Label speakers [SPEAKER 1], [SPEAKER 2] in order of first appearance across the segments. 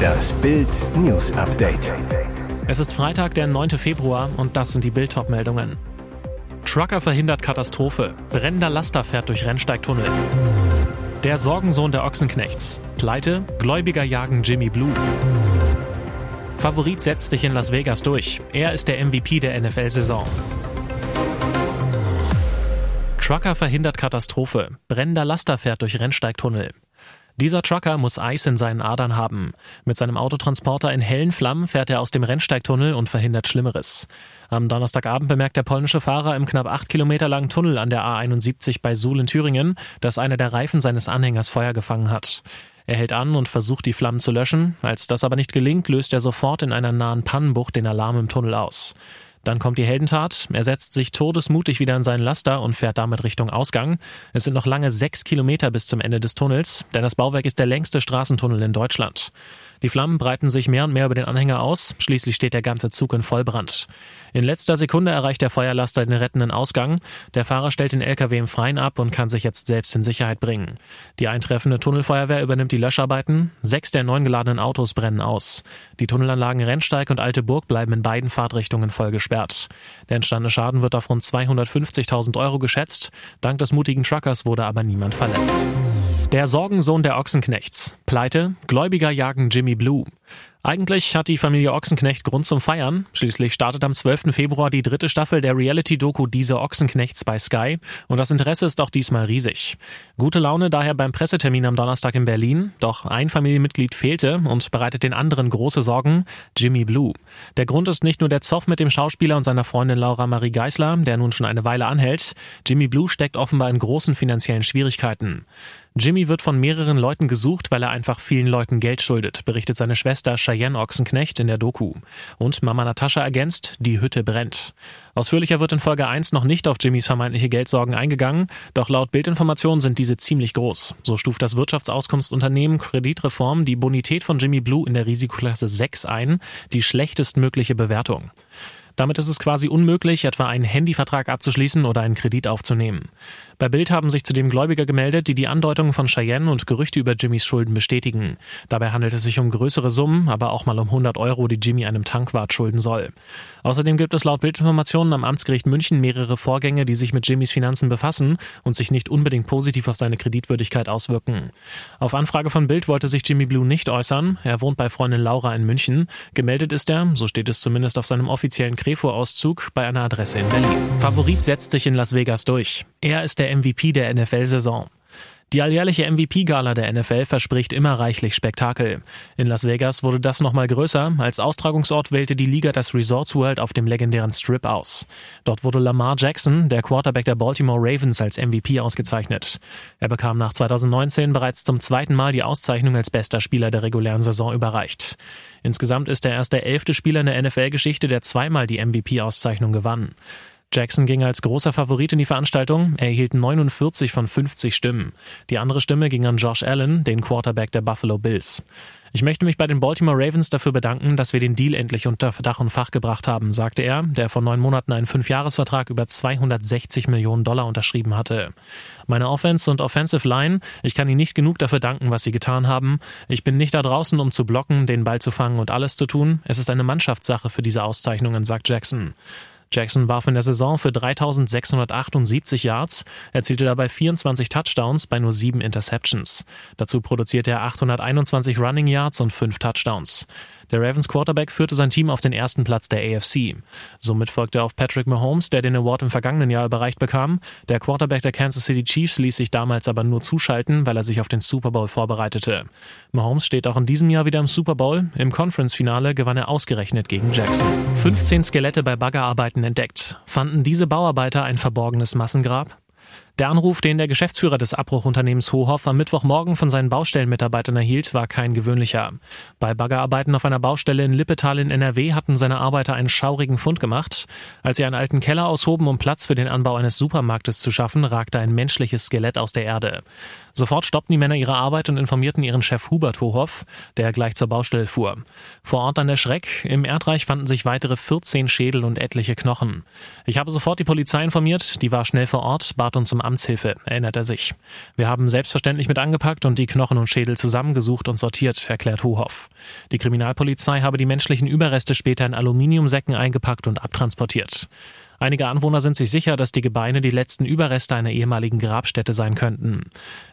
[SPEAKER 1] Das Bild News Update.
[SPEAKER 2] Es ist Freitag, der 9. Februar und das sind die Bild meldungen Trucker verhindert Katastrophe. Brennender Laster fährt durch Rennsteigtunnel. Der Sorgensohn der Ochsenknechts. Pleite, Gläubiger jagen Jimmy Blue. Favorit setzt sich in Las Vegas durch. Er ist der MVP der NFL-Saison. Trucker verhindert Katastrophe. Brennender Laster fährt durch Rennsteigtunnel. Dieser Trucker muss Eis in seinen Adern haben. Mit seinem Autotransporter in hellen Flammen fährt er aus dem Rennsteigtunnel und verhindert Schlimmeres. Am Donnerstagabend bemerkt der polnische Fahrer im knapp acht Kilometer langen Tunnel an der A71 bei Suhl in Thüringen, dass einer der Reifen seines Anhängers Feuer gefangen hat. Er hält an und versucht, die Flammen zu löschen. Als das aber nicht gelingt, löst er sofort in einer nahen Pannenbucht den Alarm im Tunnel aus. Dann kommt die Heldentat. Er setzt sich todesmutig wieder in seinen Laster und fährt damit Richtung Ausgang. Es sind noch lange sechs Kilometer bis zum Ende des Tunnels, denn das Bauwerk ist der längste Straßentunnel in Deutschland. Die Flammen breiten sich mehr und mehr über den Anhänger aus. Schließlich steht der ganze Zug in Vollbrand. In letzter Sekunde erreicht der Feuerlaster den rettenden Ausgang. Der Fahrer stellt den LKW im Freien ab und kann sich jetzt selbst in Sicherheit bringen. Die eintreffende Tunnelfeuerwehr übernimmt die Löscharbeiten. Sechs der neun geladenen Autos brennen aus. Die Tunnelanlagen Rennsteig und Alte Burg bleiben in beiden Fahrtrichtungen voll gesperrt. Der entstandene Schaden wird auf rund 250.000 Euro geschätzt. Dank des mutigen Truckers wurde aber niemand verletzt. Der Sorgensohn der Ochsenknechts. Pleite, Gläubiger jagen Jimmy Blue. Eigentlich hat die Familie Ochsenknecht Grund zum Feiern. Schließlich startet am 12. Februar die dritte Staffel der Reality-Doku Diese Ochsenknechts bei Sky und das Interesse ist auch diesmal riesig. Gute Laune daher beim Pressetermin am Donnerstag in Berlin, doch ein Familienmitglied fehlte und bereitet den anderen große Sorgen, Jimmy Blue. Der Grund ist nicht nur der Zoff mit dem Schauspieler und seiner Freundin Laura Marie Geisler, der nun schon eine Weile anhält. Jimmy Blue steckt offenbar in großen finanziellen Schwierigkeiten. Jimmy wird von mehreren Leuten gesucht, weil er einfach vielen Leuten Geld schuldet, berichtet seine Schwester Cheyenne Ochsenknecht in der Doku. Und Mama Natascha ergänzt, die Hütte brennt. Ausführlicher wird in Folge 1 noch nicht auf Jimmys vermeintliche Geldsorgen eingegangen, doch laut Bildinformationen sind diese ziemlich groß. So stuft das Wirtschaftsauskunftsunternehmen Kreditreform die Bonität von Jimmy Blue in der Risikoklasse 6 ein, die schlechtestmögliche Bewertung. Damit ist es quasi unmöglich, etwa einen Handyvertrag abzuschließen oder einen Kredit aufzunehmen. Bei Bild haben sich zudem Gläubiger gemeldet, die die Andeutungen von Cheyenne und Gerüchte über Jimmys Schulden bestätigen. Dabei handelt es sich um größere Summen, aber auch mal um 100 Euro, die Jimmy einem Tankwart schulden soll. Außerdem gibt es laut Bildinformationen am Amtsgericht München mehrere Vorgänge, die sich mit Jimmys Finanzen befassen und sich nicht unbedingt positiv auf seine Kreditwürdigkeit auswirken. Auf Anfrage von Bild wollte sich Jimmy Blue nicht äußern. Er wohnt bei Freundin Laura in München. Gemeldet ist er, so steht es zumindest auf seinem offiziellen Krefo-Auszug, bei einer Adresse in Berlin. Favorit setzt sich in Las Vegas durch. Er ist der MVP der NFL-Saison. Die alljährliche MVP-Gala der NFL verspricht immer reichlich Spektakel. In Las Vegas wurde das nochmal größer. Als Austragungsort wählte die Liga das Resorts World auf dem legendären Strip aus. Dort wurde Lamar Jackson, der Quarterback der Baltimore Ravens, als MVP ausgezeichnet. Er bekam nach 2019 bereits zum zweiten Mal die Auszeichnung als bester Spieler der regulären Saison überreicht. Insgesamt ist er erst der elfte Spieler in der NFL-Geschichte, der zweimal die MVP-Auszeichnung gewann. Jackson ging als großer Favorit in die Veranstaltung. Er erhielt 49 von 50 Stimmen. Die andere Stimme ging an Josh Allen, den Quarterback der Buffalo Bills. Ich möchte mich bei den Baltimore Ravens dafür bedanken, dass wir den Deal endlich unter Dach und Fach gebracht haben, sagte er, der vor neun Monaten einen Fünfjahresvertrag über 260 Millionen Dollar unterschrieben hatte. Meine Offense und Offensive Line, ich kann Ihnen nicht genug dafür danken, was Sie getan haben. Ich bin nicht da draußen, um zu blocken, den Ball zu fangen und alles zu tun. Es ist eine Mannschaftssache für diese Auszeichnungen, sagt Jackson. Jackson warf in der Saison für 3678 Yards, erzielte dabei 24 Touchdowns bei nur sieben Interceptions. Dazu produzierte er 821 Running Yards und fünf Touchdowns. Der Ravens Quarterback führte sein Team auf den ersten Platz der AFC. Somit folgte er auf Patrick Mahomes, der den Award im vergangenen Jahr überreicht bekam. Der Quarterback der Kansas City Chiefs ließ sich damals aber nur zuschalten, weil er sich auf den Super Bowl vorbereitete. Mahomes steht auch in diesem Jahr wieder im Super Bowl. Im Conference-Finale gewann er ausgerechnet gegen Jackson. 15 Skelette bei Baggerarbeiten entdeckt. Fanden diese Bauarbeiter ein verborgenes Massengrab? Der Anruf, den der Geschäftsführer des Abbruchunternehmens Hohoff am Mittwochmorgen von seinen Baustellenmitarbeitern erhielt, war kein gewöhnlicher. Bei Baggerarbeiten auf einer Baustelle in Lippetal in NRW hatten seine Arbeiter einen schaurigen Fund gemacht. Als sie einen alten Keller aushoben, um Platz für den Anbau eines Supermarktes zu schaffen, ragte ein menschliches Skelett aus der Erde. Sofort stoppten die Männer ihre Arbeit und informierten ihren Chef Hubert Hohoff, der gleich zur Baustelle fuhr. Vor Ort an der Schreck, im Erdreich fanden sich weitere 14 Schädel und etliche Knochen. Ich habe sofort die Polizei informiert, die war schnell vor Ort, bat uns um Amtshilfe, erinnert er sich. Wir haben selbstverständlich mit angepackt und die Knochen und Schädel zusammengesucht und sortiert, erklärt Hohoff. Die Kriminalpolizei habe die menschlichen Überreste später in Aluminiumsäcken eingepackt und abtransportiert. Einige Anwohner sind sich sicher, dass die Gebeine die letzten Überreste einer ehemaligen Grabstätte sein könnten.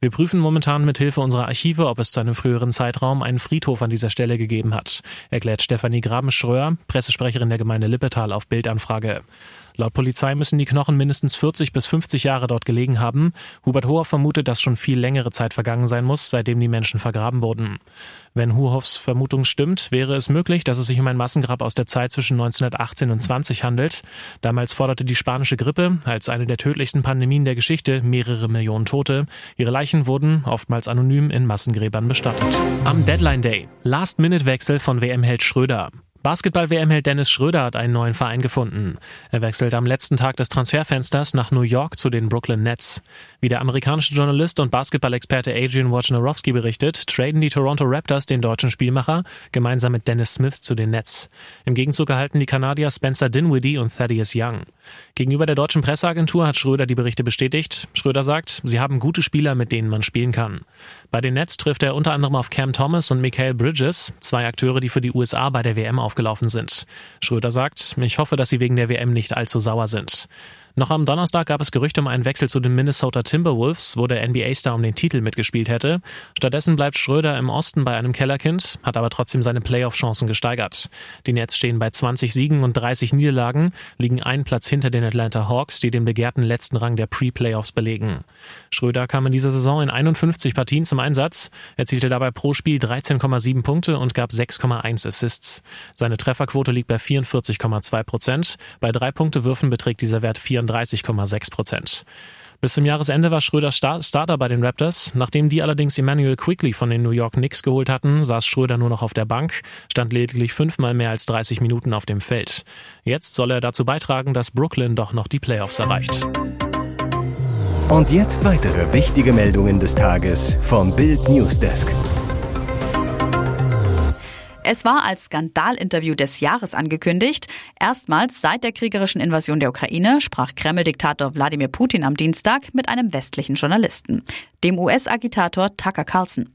[SPEAKER 2] Wir prüfen momentan mit Hilfe unserer Archive, ob es zu einem früheren Zeitraum einen Friedhof an dieser Stelle gegeben hat, erklärt Stefanie Grabenschröer, Pressesprecherin der Gemeinde Lippetal auf Bildanfrage. Laut Polizei müssen die Knochen mindestens 40 bis 50 Jahre dort gelegen haben. Hubert Hoher vermutet, dass schon viel längere Zeit vergangen sein muss, seitdem die Menschen vergraben wurden. Wenn Huhoffs Vermutung stimmt, wäre es möglich, dass es sich um ein Massengrab aus der Zeit zwischen 1918 und 20 handelt. Damals forderte die spanische Grippe, als eine der tödlichsten Pandemien der Geschichte, mehrere Millionen Tote. Ihre Leichen wurden, oftmals anonym, in Massengräbern bestattet. Am Deadline Day. Last-Minute-Wechsel von WM-Held Schröder. Basketball-WM-Held Dennis Schröder hat einen neuen Verein gefunden. Er wechselt am letzten Tag des Transferfensters nach New York zu den Brooklyn Nets. Wie der amerikanische Journalist und Basketball-Experte Adrian Wojnarowski berichtet, traden die Toronto Raptors den deutschen Spielmacher gemeinsam mit Dennis Smith zu den Nets. Im Gegenzug erhalten die Kanadier Spencer Dinwiddie und Thaddeus Young. Gegenüber der deutschen Presseagentur hat Schröder die Berichte bestätigt. Schröder sagt, sie haben gute Spieler, mit denen man spielen kann. Bei den Nets trifft er unter anderem auf Cam Thomas und Michael Bridges, zwei Akteure, die für die USA bei der WM aufgelaufen sind. Schröder sagt, ich hoffe, dass sie wegen der WM nicht allzu sauer sind. Noch am Donnerstag gab es Gerüchte um einen Wechsel zu den Minnesota Timberwolves, wo der NBA-Star um den Titel mitgespielt hätte. Stattdessen bleibt Schröder im Osten bei einem Kellerkind, hat aber trotzdem seine Playoff-Chancen gesteigert. Die Nets stehen bei 20 Siegen und 30 Niederlagen, liegen einen Platz hinter den Atlanta Hawks, die den begehrten letzten Rang der Pre-Playoffs belegen. Schröder kam in dieser Saison in 51 Partien zum Einsatz, erzielte dabei pro Spiel 13,7 Punkte und gab 6,1 Assists. Seine Trefferquote liegt bei 44,2 Prozent. Bei drei Punkte Würfen beträgt dieser Wert 4 34,6 Prozent. Bis zum Jahresende war Schröder Starter bei den Raptors. Nachdem die allerdings Emmanuel Quickly von den New York Knicks geholt hatten, saß Schröder nur noch auf der Bank, stand lediglich fünfmal mehr als 30 Minuten auf dem Feld. Jetzt soll er dazu beitragen, dass Brooklyn doch noch die Playoffs erreicht.
[SPEAKER 1] Und jetzt weitere wichtige Meldungen des Tages vom Bild Newsdesk.
[SPEAKER 3] Es war als Skandalinterview des Jahres angekündigt. Erstmals seit der kriegerischen Invasion der Ukraine sprach Kreml-Diktator Wladimir Putin am Dienstag mit einem westlichen Journalisten, dem US-Agitator Tucker Carlson.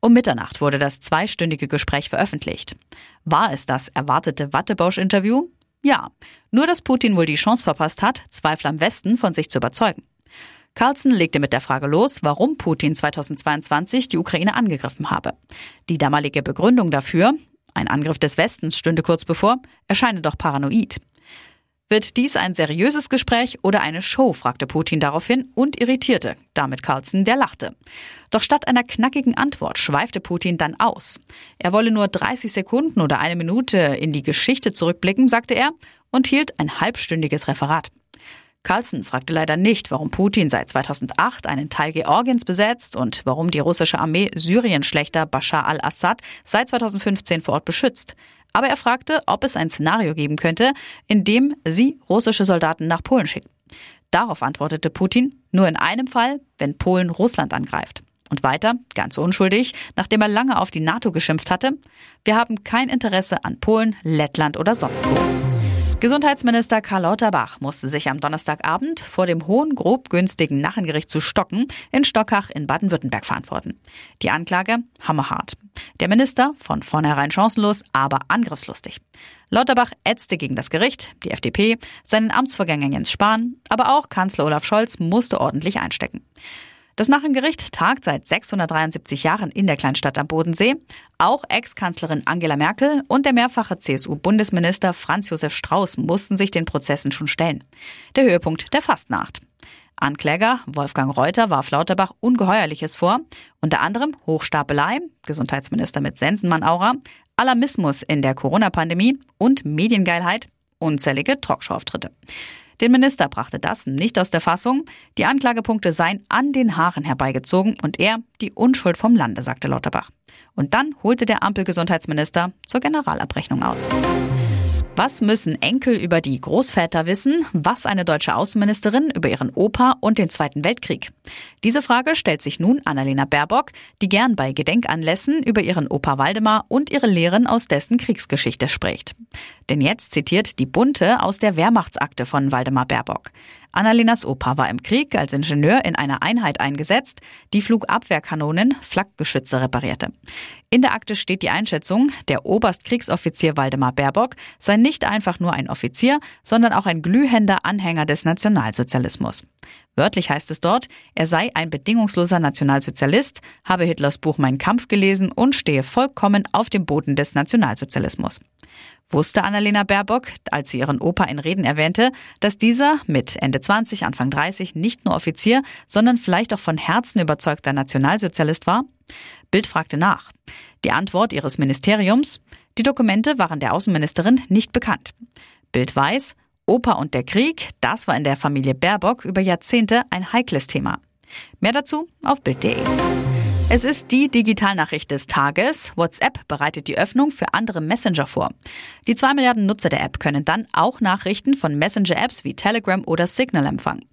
[SPEAKER 3] Um Mitternacht wurde das zweistündige Gespräch veröffentlicht. War es das erwartete Wattebausch-Interview? Ja. Nur, dass Putin wohl die Chance verpasst hat, Zweifel am Westen von sich zu überzeugen. Carlson legte mit der Frage los, warum Putin 2022 die Ukraine angegriffen habe. Die damalige Begründung dafür, ein Angriff des Westens stünde kurz bevor, erscheine doch paranoid. Wird dies ein seriöses Gespräch oder eine Show? fragte Putin daraufhin und irritierte damit Carlson, der lachte. Doch statt einer knackigen Antwort schweifte Putin dann aus. Er wolle nur 30 Sekunden oder eine Minute in die Geschichte zurückblicken, sagte er, und hielt ein halbstündiges Referat. Carlson fragte leider nicht, warum Putin seit 2008 einen Teil Georgiens besetzt und warum die russische Armee Syrien-Schlechter Bashar al-Assad seit 2015 vor Ort beschützt. Aber er fragte, ob es ein Szenario geben könnte, in dem sie russische Soldaten nach Polen schicken. Darauf antwortete Putin, nur in einem Fall, wenn Polen Russland angreift. Und weiter, ganz unschuldig, nachdem er lange auf die NATO geschimpft hatte, wir haben kein Interesse an Polen, Lettland oder sonst wo. Gesundheitsminister Karl Lauterbach musste sich am Donnerstagabend vor dem hohen, grob günstigen Nachengericht zu Stocken in Stockach in Baden-Württemberg verantworten. Die Anklage hammerhart. Der Minister von vornherein chancenlos, aber angriffslustig. Lauterbach ätzte gegen das Gericht, die FDP, seinen Amtsvorgänger Jens Spahn, aber auch Kanzler Olaf Scholz musste ordentlich einstecken. Das Nachengericht tagt seit 673 Jahren in der Kleinstadt am Bodensee. Auch Ex-Kanzlerin Angela Merkel und der mehrfache CSU-Bundesminister Franz Josef Strauß mussten sich den Prozessen schon stellen. Der Höhepunkt der Fastnacht. Ankläger Wolfgang Reuter warf Lauterbach Ungeheuerliches vor, unter anderem Hochstapelei, Gesundheitsminister mit Sensenmann-Aura, Alarmismus in der Corona-Pandemie und Mediengeilheit, unzählige Talkshow-Auftritte. Den Minister brachte das nicht aus der Fassung. Die Anklagepunkte seien an den Haaren herbeigezogen und er die Unschuld vom Lande, sagte Lauterbach. Und dann holte der Ampelgesundheitsminister zur Generalabrechnung aus. Was müssen Enkel über die Großväter wissen? Was eine deutsche Außenministerin über ihren Opa und den Zweiten Weltkrieg? Diese Frage stellt sich nun Annalena Baerbock, die gern bei Gedenkanlässen über ihren Opa Waldemar und ihre Lehren aus dessen Kriegsgeschichte spricht. Denn jetzt zitiert die Bunte aus der Wehrmachtsakte von Waldemar Baerbock. Annalenas Opa war im Krieg als Ingenieur in einer Einheit eingesetzt, die Flugabwehrkanonen, Flakgeschütze reparierte. In der Akte steht die Einschätzung, der Oberstkriegsoffizier Waldemar Baerbock sei nicht einfach nur ein Offizier, sondern auch ein glühender Anhänger des Nationalsozialismus. Wörtlich heißt es dort, er sei ein bedingungsloser Nationalsozialist, habe Hitlers Buch Mein Kampf gelesen und stehe vollkommen auf dem Boden des Nationalsozialismus. Wusste Annalena Baerbock, als sie ihren Opa in Reden erwähnte, dass dieser mit Ende 20, Anfang 30 nicht nur Offizier, sondern vielleicht auch von Herzen überzeugter Nationalsozialist war? Bild fragte nach. Die Antwort ihres Ministeriums? Die Dokumente waren der Außenministerin nicht bekannt. Bild weiß, Opa und der Krieg, das war in der Familie Baerbock über Jahrzehnte ein heikles Thema. Mehr dazu auf Bild.de. Es ist die Digitalnachricht des Tages. WhatsApp bereitet die Öffnung für andere Messenger vor. Die zwei Milliarden Nutzer der App können dann auch Nachrichten von Messenger-Apps wie Telegram oder Signal empfangen.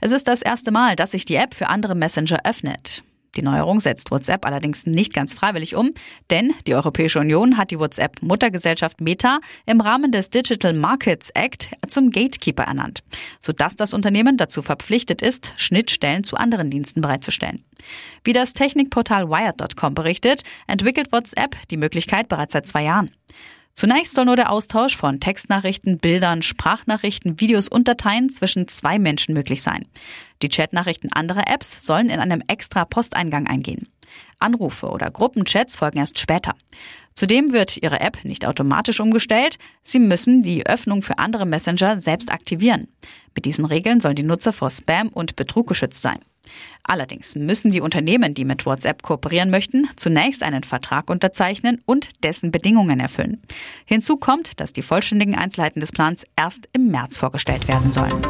[SPEAKER 3] Es ist das erste Mal, dass sich die App für andere Messenger öffnet. Die Neuerung setzt WhatsApp allerdings nicht ganz freiwillig um, denn die Europäische Union hat die WhatsApp-Muttergesellschaft Meta im Rahmen des Digital Markets Act zum Gatekeeper ernannt, sodass das Unternehmen dazu verpflichtet ist, Schnittstellen zu anderen Diensten bereitzustellen. Wie das Technikportal Wired.com berichtet, entwickelt WhatsApp die Möglichkeit bereits seit zwei Jahren. Zunächst soll nur der Austausch von Textnachrichten, Bildern, Sprachnachrichten, Videos und Dateien zwischen zwei Menschen möglich sein. Die Chatnachrichten anderer Apps sollen in einem extra Posteingang eingehen. Anrufe oder Gruppenchats folgen erst später. Zudem wird Ihre App nicht automatisch umgestellt. Sie müssen die Öffnung für andere Messenger selbst aktivieren. Mit diesen Regeln sollen die Nutzer vor Spam und Betrug geschützt sein. Allerdings müssen die Unternehmen, die mit WhatsApp kooperieren möchten, zunächst einen Vertrag unterzeichnen und dessen Bedingungen erfüllen. Hinzu kommt, dass die vollständigen Einzelheiten des Plans erst im März vorgestellt werden sollen.